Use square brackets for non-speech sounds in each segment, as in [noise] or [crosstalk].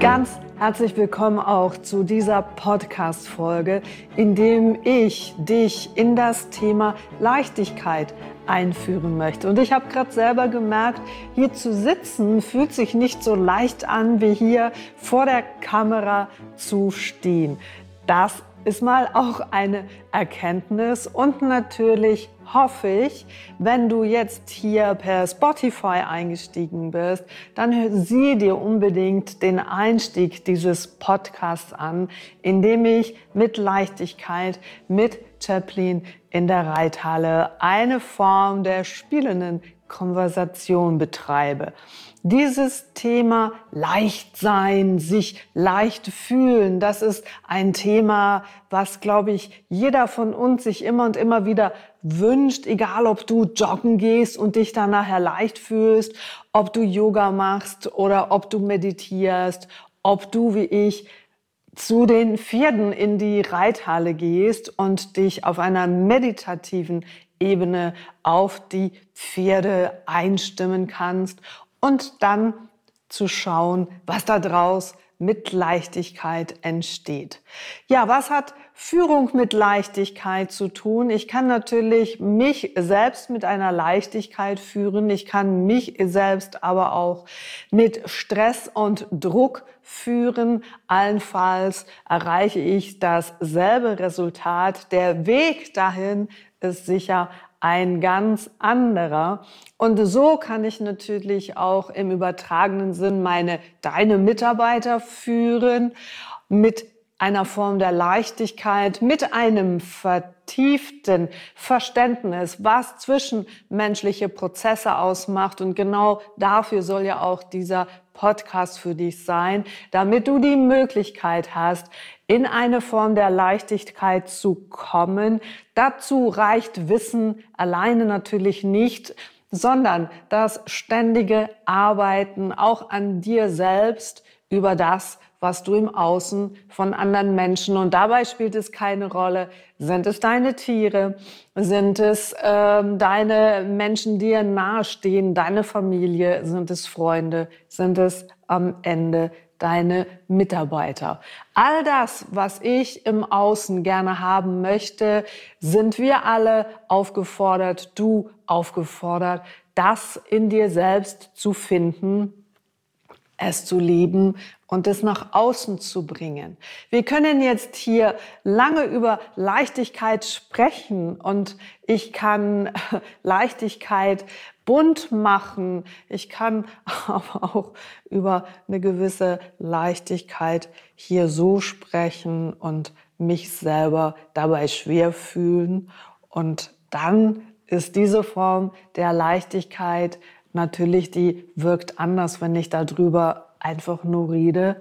Ganz herzlich willkommen auch zu dieser Podcast-Folge, in dem ich dich in das Thema Leichtigkeit einführen möchte. Und ich habe gerade selber gemerkt, hier zu sitzen fühlt sich nicht so leicht an, wie hier vor der Kamera zu stehen. Das ist mal auch eine Erkenntnis und natürlich hoffe ich, wenn du jetzt hier per Spotify eingestiegen bist, dann sieh dir unbedingt den Einstieg dieses Podcasts an, in dem ich mit Leichtigkeit mit Chaplin in der Reithalle eine Form der spielenden Konversation betreibe. Dieses Thema leicht sein, sich leicht fühlen, das ist ein Thema, was, glaube ich, jeder von uns sich immer und immer wieder wünscht, egal ob du joggen gehst und dich dann nachher leicht fühlst, ob du Yoga machst oder ob du meditierst, ob du wie ich zu den Pferden in die Reithalle gehst und dich auf einer meditativen Ebene auf die Pferde einstimmen kannst und dann zu schauen, was da draus mit Leichtigkeit entsteht. Ja, was hat Führung mit Leichtigkeit zu tun? Ich kann natürlich mich selbst mit einer Leichtigkeit führen. Ich kann mich selbst aber auch mit Stress und Druck führen. Allenfalls erreiche ich dasselbe Resultat. Der Weg dahin ist sicher ein ganz anderer. Und so kann ich natürlich auch im übertragenen Sinn meine, deine Mitarbeiter führen mit einer Form der Leichtigkeit, mit einem vertieften Verständnis, was zwischenmenschliche Prozesse ausmacht. Und genau dafür soll ja auch dieser Podcast für dich sein, damit du die Möglichkeit hast, in eine Form der Leichtigkeit zu kommen. Dazu reicht Wissen alleine natürlich nicht, sondern das ständige Arbeiten auch an dir selbst über das, was du im Außen von anderen Menschen und dabei spielt es keine Rolle, sind es deine Tiere, sind es ähm, deine Menschen, die dir nahestehen, deine Familie, sind es Freunde, sind es am Ende deine Mitarbeiter. All das, was ich im Außen gerne haben möchte, sind wir alle aufgefordert, du aufgefordert, das in dir selbst zu finden, es zu lieben und es nach außen zu bringen. Wir können jetzt hier lange über Leichtigkeit sprechen und ich kann [laughs] Leichtigkeit bunt machen. Ich kann [laughs] aber auch über eine gewisse Leichtigkeit hier so sprechen und mich selber dabei schwer fühlen. Und dann ist diese Form der Leichtigkeit natürlich, die wirkt anders, wenn ich darüber einfach nur rede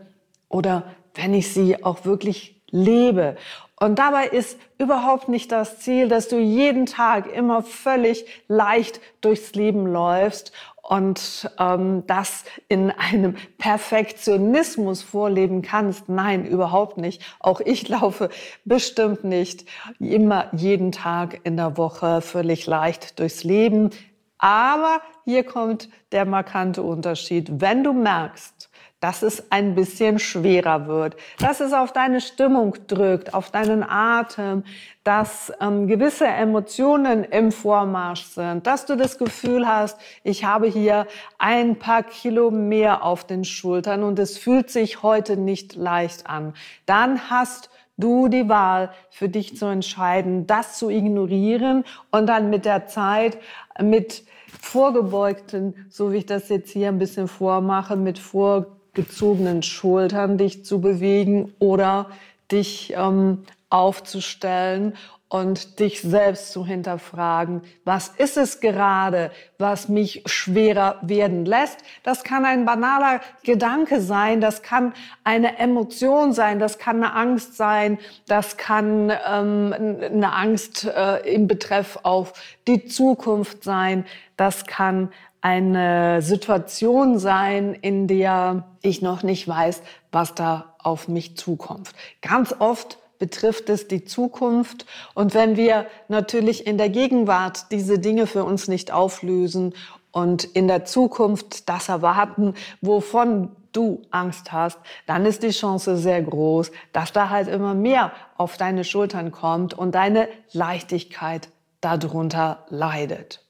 oder wenn ich sie auch wirklich lebe. Und dabei ist überhaupt nicht das Ziel, dass du jeden Tag immer völlig leicht durchs Leben läufst und ähm, das in einem Perfektionismus vorleben kannst. Nein, überhaupt nicht. Auch ich laufe bestimmt nicht immer jeden Tag in der Woche völlig leicht durchs Leben. Aber hier kommt der markante Unterschied. Wenn du merkst, dass es ein bisschen schwerer wird, dass es auf deine Stimmung drückt, auf deinen Atem, dass ähm, gewisse Emotionen im Vormarsch sind, dass du das Gefühl hast, ich habe hier ein paar Kilo mehr auf den Schultern und es fühlt sich heute nicht leicht an, dann hast du die Wahl für dich zu entscheiden, das zu ignorieren und dann mit der Zeit mit vorgebeugten, so wie ich das jetzt hier ein bisschen vormache, mit vor gezogenen Schultern dich zu bewegen oder dich ähm, aufzustellen und dich selbst zu hinterfragen, was ist es gerade, was mich schwerer werden lässt. Das kann ein banaler Gedanke sein, das kann eine Emotion sein, das kann eine Angst sein, das kann ähm, eine Angst äh, im Betreff auf die Zukunft sein, das kann eine Situation sein, in der ich noch nicht weiß, was da auf mich zukommt. Ganz oft betrifft es die Zukunft. Und wenn wir natürlich in der Gegenwart diese Dinge für uns nicht auflösen und in der Zukunft das erwarten, wovon du Angst hast, dann ist die Chance sehr groß, dass da halt immer mehr auf deine Schultern kommt und deine Leichtigkeit darunter leidet.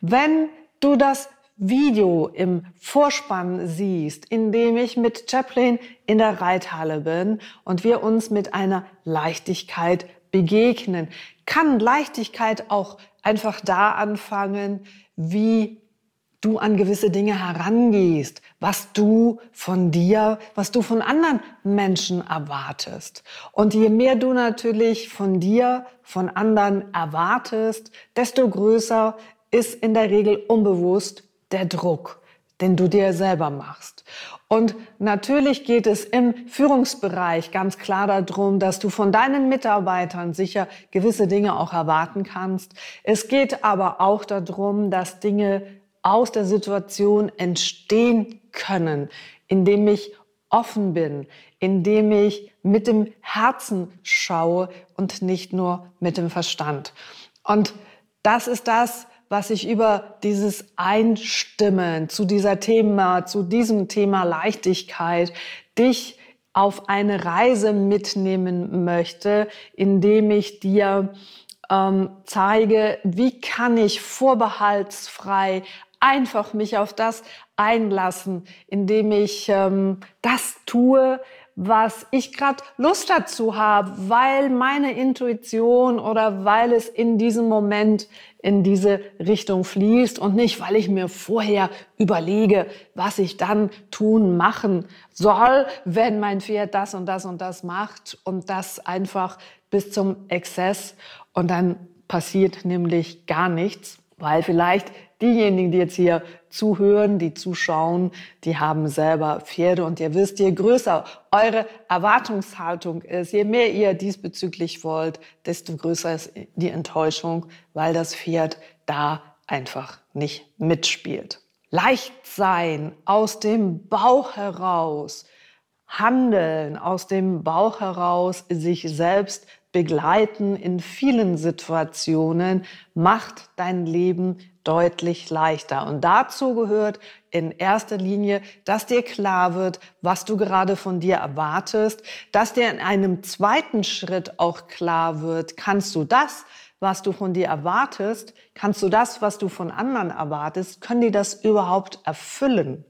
Wenn du das Video im Vorspann siehst, in dem ich mit Chaplin in der Reithalle bin und wir uns mit einer Leichtigkeit begegnen, kann Leichtigkeit auch einfach da anfangen, wie du an gewisse Dinge herangehst, was du von dir, was du von anderen Menschen erwartest. Und je mehr du natürlich von dir, von anderen erwartest, desto größer ist in der Regel unbewusst der Druck, den du dir selber machst. Und natürlich geht es im Führungsbereich ganz klar darum, dass du von deinen Mitarbeitern sicher gewisse Dinge auch erwarten kannst. Es geht aber auch darum, dass Dinge aus der Situation entstehen können, indem ich offen bin, indem ich mit dem Herzen schaue und nicht nur mit dem Verstand. Und das ist das, was ich über dieses Einstimmen zu dieser Thema, zu diesem Thema Leichtigkeit dich auf eine Reise mitnehmen möchte, indem ich dir ähm, zeige, wie kann ich vorbehaltsfrei einfach mich auf das einlassen, indem ich ähm, das tue, was ich gerade Lust dazu habe, weil meine Intuition oder weil es in diesem Moment in diese Richtung fließt und nicht, weil ich mir vorher überlege, was ich dann tun, machen soll, wenn mein Pferd das und das und das macht und das einfach bis zum Exzess und dann passiert nämlich gar nichts, weil vielleicht diejenigen, die jetzt hier zuhören, die zuschauen, die haben selber Pferde und ihr wisst, je größer eure Erwartungshaltung ist, je mehr ihr diesbezüglich wollt, desto größer ist die Enttäuschung, weil das Pferd da einfach nicht mitspielt. Leicht sein, aus dem Bauch heraus, handeln, aus dem Bauch heraus sich selbst begleiten in vielen Situationen macht dein Leben deutlich leichter. Und dazu gehört in erster Linie, dass dir klar wird, was du gerade von dir erwartest, dass dir in einem zweiten Schritt auch klar wird, kannst du das, was du von dir erwartest, kannst du das, was du von anderen erwartest, können die das überhaupt erfüllen?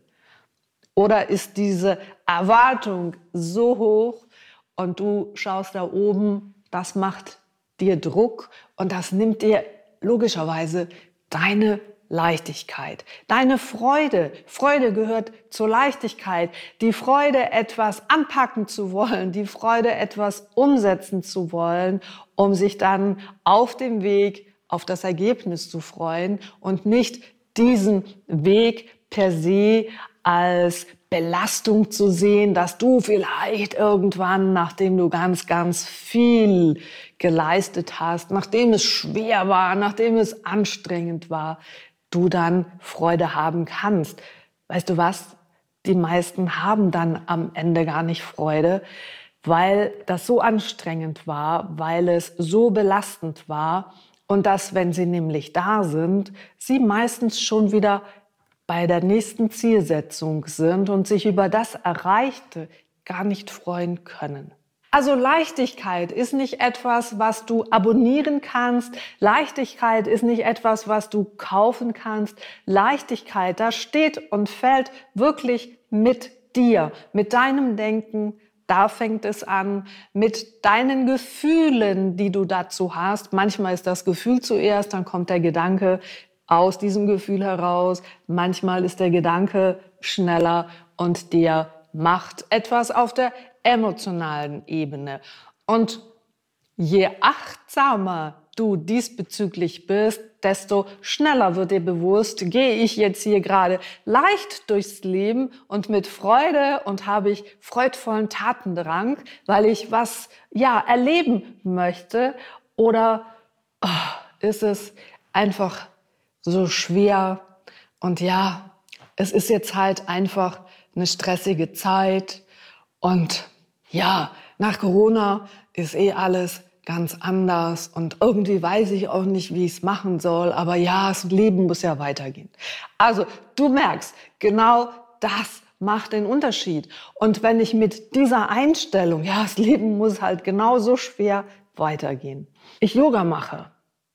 Oder ist diese Erwartung so hoch und du schaust da oben das macht dir Druck und das nimmt dir logischerweise deine Leichtigkeit, deine Freude. Freude gehört zur Leichtigkeit. Die Freude, etwas anpacken zu wollen, die Freude, etwas umsetzen zu wollen, um sich dann auf dem Weg auf das Ergebnis zu freuen und nicht diesen Weg per se als Belastung zu sehen, dass du vielleicht irgendwann, nachdem du ganz, ganz viel geleistet hast, nachdem es schwer war, nachdem es anstrengend war, du dann Freude haben kannst. Weißt du was? Die meisten haben dann am Ende gar nicht Freude, weil das so anstrengend war, weil es so belastend war und dass, wenn sie nämlich da sind, sie meistens schon wieder bei der nächsten Zielsetzung sind und sich über das Erreichte gar nicht freuen können. Also Leichtigkeit ist nicht etwas, was du abonnieren kannst. Leichtigkeit ist nicht etwas, was du kaufen kannst. Leichtigkeit, das steht und fällt wirklich mit dir, mit deinem Denken. Da fängt es an mit deinen Gefühlen, die du dazu hast. Manchmal ist das Gefühl zuerst, dann kommt der Gedanke, aus diesem Gefühl heraus. Manchmal ist der Gedanke schneller und der macht etwas auf der emotionalen Ebene. Und je achtsamer du diesbezüglich bist, desto schneller wird dir bewusst, gehe ich jetzt hier gerade leicht durchs Leben und mit Freude und habe ich freudvollen Tatendrang, weil ich was, ja, erleben möchte oder oh, ist es einfach so schwer. Und ja, es ist jetzt halt einfach eine stressige Zeit. Und ja, nach Corona ist eh alles ganz anders und irgendwie weiß ich auch nicht, wie ich es machen soll, aber ja, das Leben muss ja weitergehen. Also du merkst, genau das macht den Unterschied. Und wenn ich mit dieser Einstellung, ja, das Leben muss halt genauso schwer weitergehen, ich Yoga mache,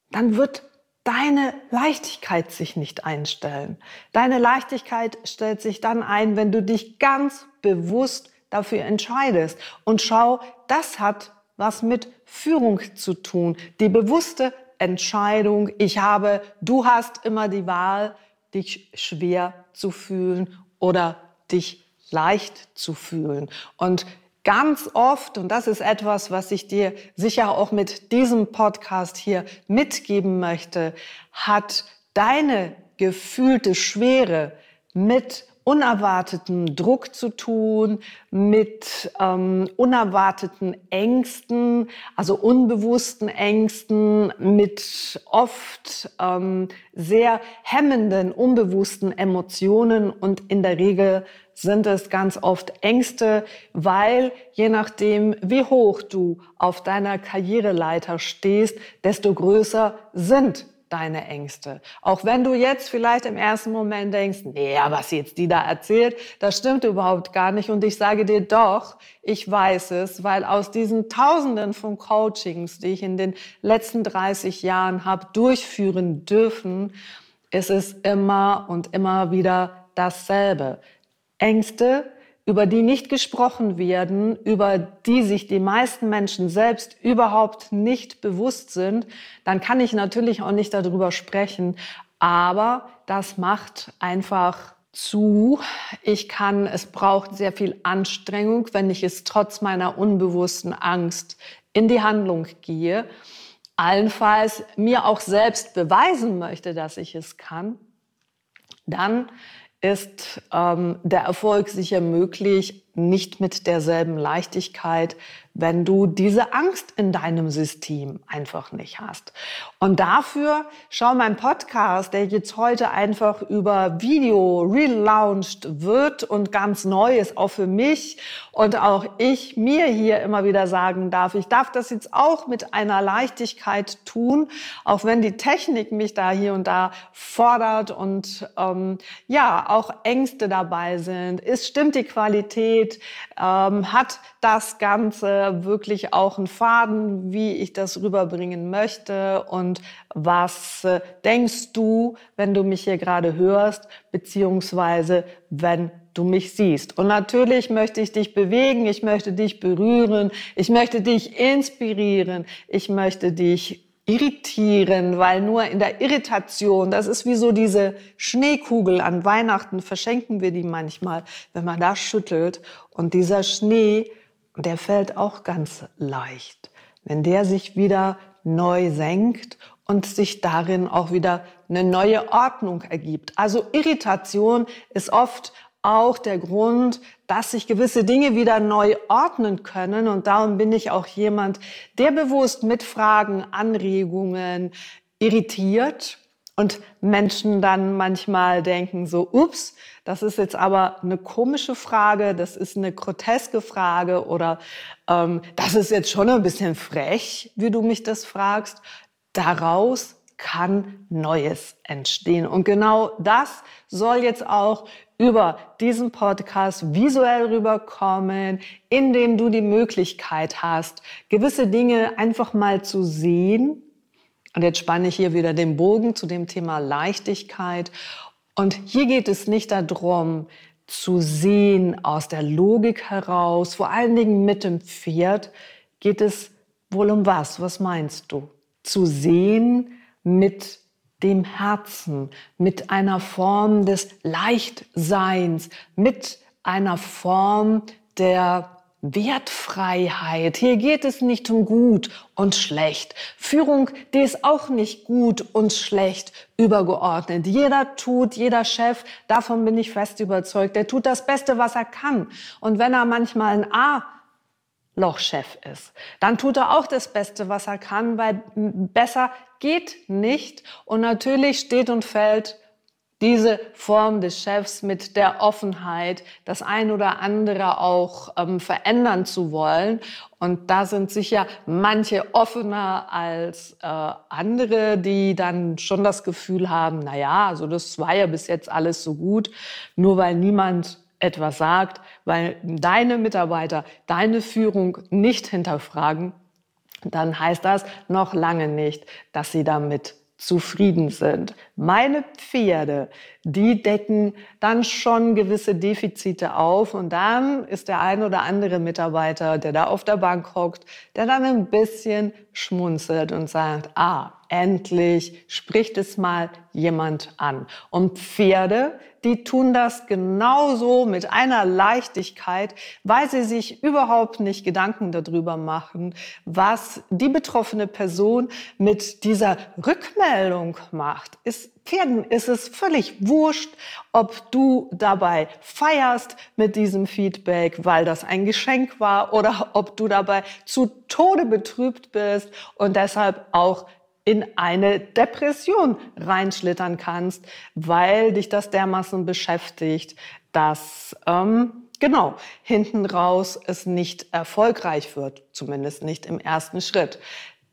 dann wird deine Leichtigkeit sich nicht einstellen. Deine Leichtigkeit stellt sich dann ein, wenn du dich ganz bewusst dafür entscheidest. Und schau, das hat was mit Führung zu tun. Die bewusste Entscheidung, ich habe, du hast immer die Wahl, dich schwer zu fühlen oder dich leicht zu fühlen. Und ganz oft, und das ist etwas, was ich dir sicher auch mit diesem Podcast hier mitgeben möchte, hat deine gefühlte Schwere mit unerwarteten Druck zu tun, mit ähm, unerwarteten Ängsten, also unbewussten Ängsten, mit oft ähm, sehr hemmenden, unbewussten Emotionen. Und in der Regel sind es ganz oft Ängste, weil je nachdem, wie hoch du auf deiner Karriereleiter stehst, desto größer sind deine Ängste. Auch wenn du jetzt vielleicht im ersten Moment denkst, nee, was jetzt die da erzählt, das stimmt überhaupt gar nicht. Und ich sage dir doch, ich weiß es, weil aus diesen Tausenden von Coachings, die ich in den letzten 30 Jahren habe durchführen dürfen, ist es immer und immer wieder dasselbe. Ängste über die nicht gesprochen werden, über die sich die meisten Menschen selbst überhaupt nicht bewusst sind, dann kann ich natürlich auch nicht darüber sprechen. Aber das macht einfach zu. Ich kann, es braucht sehr viel Anstrengung, wenn ich es trotz meiner unbewussten Angst in die Handlung gehe. Allenfalls mir auch selbst beweisen möchte, dass ich es kann. Dann ist ähm, der Erfolg sicher möglich, nicht mit derselben Leichtigkeit, wenn du diese Angst in deinem System einfach nicht hast. Und dafür schau mein Podcast, der jetzt heute einfach über Video relaunched wird und ganz neu ist, auch für mich und auch ich mir hier immer wieder sagen darf, ich darf das jetzt auch mit einer Leichtigkeit tun, auch wenn die Technik mich da hier und da fordert und ähm, ja, auch Ängste dabei sind. Ist, stimmt die Qualität? Ähm, hat das Ganze wirklich auch einen Faden, wie ich das rüberbringen möchte? Und was äh, denkst du, wenn du mich hier gerade hörst, beziehungsweise wenn du mich siehst. Und natürlich möchte ich dich bewegen, ich möchte dich berühren, ich möchte dich inspirieren, ich möchte dich irritieren, weil nur in der Irritation, das ist wie so diese Schneekugel an Weihnachten, verschenken wir die manchmal, wenn man da schüttelt. Und dieser Schnee, der fällt auch ganz leicht. Wenn der sich wieder neu senkt und sich darin auch wieder eine neue Ordnung ergibt. Also Irritation ist oft auch der Grund, dass sich gewisse Dinge wieder neu ordnen können. Und darum bin ich auch jemand, der bewusst mit Fragen, Anregungen irritiert und Menschen dann manchmal denken so, ups, das ist jetzt aber eine komische Frage, das ist eine groteske Frage oder ähm, das ist jetzt schon ein bisschen frech, wie du mich das fragst. Daraus kann Neues entstehen. Und genau das soll jetzt auch über diesen Podcast visuell rüberkommen, indem du die Möglichkeit hast, gewisse Dinge einfach mal zu sehen. Und jetzt spanne ich hier wieder den Bogen zu dem Thema Leichtigkeit. Und hier geht es nicht darum, zu sehen aus der Logik heraus, vor allen Dingen mit dem Pferd, geht es wohl um was? Was meinst du? Zu sehen mit dem Herzen, mit einer Form des Leichtseins, mit einer Form der Wertfreiheit. Hier geht es nicht um gut und schlecht. Führung, die ist auch nicht gut und schlecht übergeordnet. Jeder tut, jeder Chef, davon bin ich fest überzeugt, der tut das Beste, was er kann. Und wenn er manchmal ein A Lochchef ist. Dann tut er auch das Beste, was er kann, weil besser geht nicht. Und natürlich steht und fällt diese Form des Chefs mit der Offenheit, das ein oder andere auch ähm, verändern zu wollen. Und da sind sicher manche offener als äh, andere, die dann schon das Gefühl haben, na ja, also das war ja bis jetzt alles so gut, nur weil niemand etwas sagt, weil deine Mitarbeiter deine Führung nicht hinterfragen, dann heißt das noch lange nicht, dass sie damit zufrieden sind. Meine Pferde, die decken dann schon gewisse Defizite auf und dann ist der ein oder andere Mitarbeiter, der da auf der Bank hockt, der dann ein bisschen schmunzelt und sagt, ah, endlich spricht es mal jemand an. Und Pferde, die tun das genauso mit einer Leichtigkeit, weil sie sich überhaupt nicht Gedanken darüber machen, was die betroffene Person mit dieser Rückmeldung macht. Ist Pferden ist es völlig wurscht, ob du dabei feierst mit diesem Feedback, weil das ein Geschenk war, oder ob du dabei zu Tode betrübt bist und deshalb auch in eine Depression reinschlittern kannst, weil dich das dermaßen beschäftigt, dass ähm, genau hinten raus es nicht erfolgreich wird, zumindest nicht im ersten Schritt.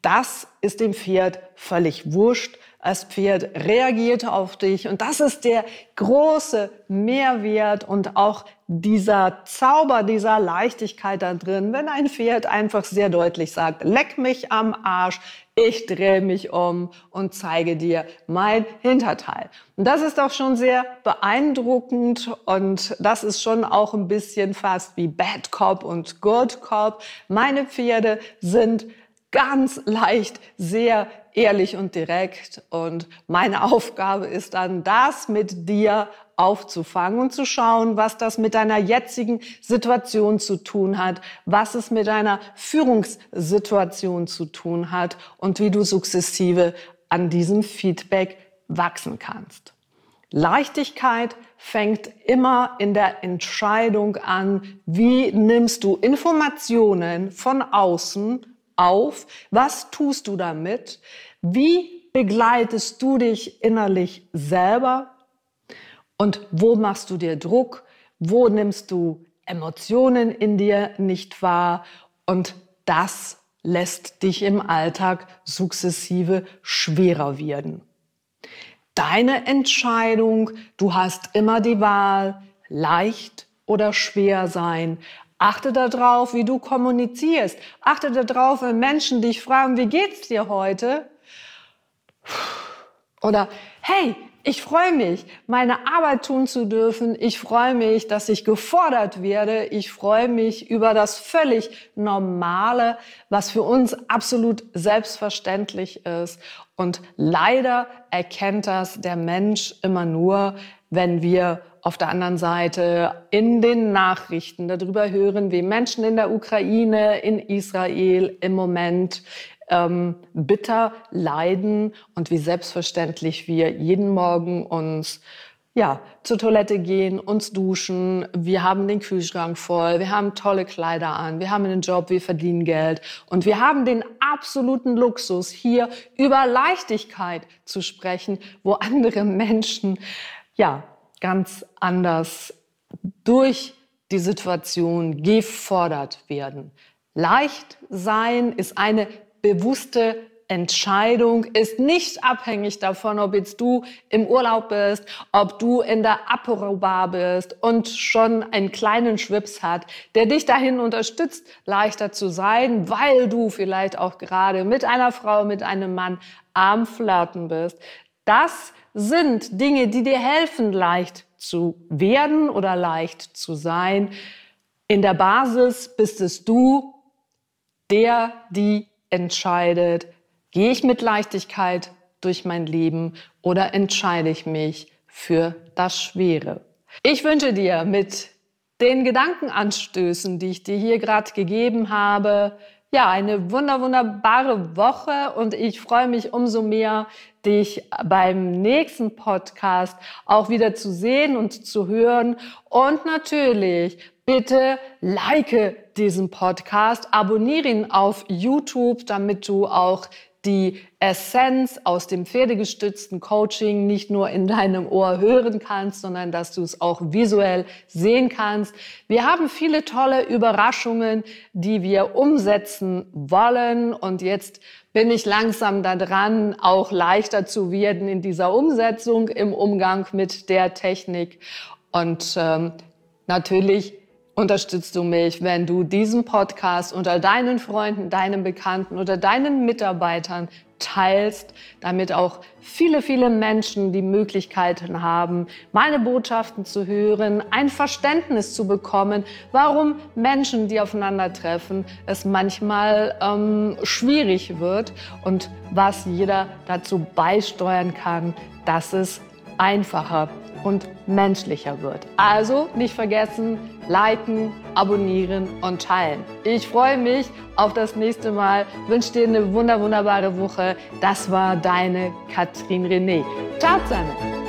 Das ist dem Pferd völlig wurscht. Das Pferd reagiert auf dich und das ist der große Mehrwert und auch dieser Zauber, dieser Leichtigkeit da drin, wenn ein Pferd einfach sehr deutlich sagt, leck mich am Arsch, ich drehe mich um und zeige dir mein Hinterteil. Und das ist auch schon sehr beeindruckend und das ist schon auch ein bisschen fast wie Bad Cop und Good Cop. Meine Pferde sind ganz leicht sehr ehrlich und direkt. Und meine [laughs] Aufgabe ist dann, das mit dir aufzufangen und zu schauen, was das mit deiner jetzigen Situation zu tun hat, was es mit deiner Führungssituation zu tun hat und wie du sukzessive an diesem Feedback wachsen kannst. Leichtigkeit fängt immer in der Entscheidung an, wie nimmst du Informationen von außen auf? Was tust du damit? Wie begleitest du dich innerlich selber? Und wo machst du dir Druck? Wo nimmst du Emotionen in dir nicht wahr? Und das lässt dich im Alltag sukzessive schwerer werden. Deine Entscheidung, du hast immer die Wahl, leicht oder schwer sein, Achte darauf, wie du kommunizierst. Achte darauf, wenn Menschen dich fragen, wie geht's dir heute? Oder, hey, ich freue mich, meine Arbeit tun zu dürfen. Ich freue mich, dass ich gefordert werde. Ich freue mich über das völlig Normale, was für uns absolut selbstverständlich ist. Und leider erkennt das der Mensch immer nur, wenn wir auf der anderen Seite in den Nachrichten darüber hören, wie Menschen in der Ukraine, in Israel im Moment ähm, bitter leiden und wie selbstverständlich wir jeden Morgen uns ja, zur Toilette gehen, uns duschen, wir haben den Kühlschrank voll, wir haben tolle Kleider an, wir haben einen Job, wir verdienen Geld. Und wir haben den absoluten Luxus, hier über Leichtigkeit zu sprechen, wo andere Menschen ja ganz anders durch die Situation gefordert werden. Leicht sein ist eine bewusste Entscheidung, ist nicht abhängig davon, ob jetzt du im Urlaub bist, ob du in der Aporobar bist und schon einen kleinen Schwips hat, der dich dahin unterstützt, leichter zu sein, weil du vielleicht auch gerade mit einer Frau, mit einem Mann am Flirten bist. Das sind Dinge, die dir helfen, leicht zu werden oder leicht zu sein. In der Basis bist es du, der, die entscheidet, gehe ich mit Leichtigkeit durch mein Leben oder entscheide ich mich für das Schwere. Ich wünsche dir mit den Gedankenanstößen, die ich dir hier gerade gegeben habe, ja, eine wunder, wunderbare Woche und ich freue mich umso mehr, dich beim nächsten Podcast auch wieder zu sehen und zu hören. Und natürlich, bitte like diesen Podcast, abonniere ihn auf YouTube, damit du auch die Essenz aus dem pferdegestützten Coaching nicht nur in deinem Ohr hören kannst, sondern dass du es auch visuell sehen kannst. Wir haben viele tolle Überraschungen, die wir umsetzen wollen und jetzt bin ich langsam daran, auch leichter zu werden in dieser Umsetzung im Umgang mit der Technik. Und ähm, natürlich unterstützt du mich, wenn du diesen Podcast unter deinen Freunden, deinen Bekannten oder deinen Mitarbeitern teilst, damit auch viele, viele Menschen die Möglichkeiten haben, meine Botschaften zu hören, ein Verständnis zu bekommen, warum Menschen, die aufeinandertreffen, es manchmal ähm, schwierig wird und was jeder dazu beisteuern kann, dass es einfacher und menschlicher wird. Also nicht vergessen, liken, abonnieren und teilen. Ich freue mich auf das nächste Mal, wünsche dir eine wunder, wunderbare Woche. Das war deine Katrin René. Ciao zusammen.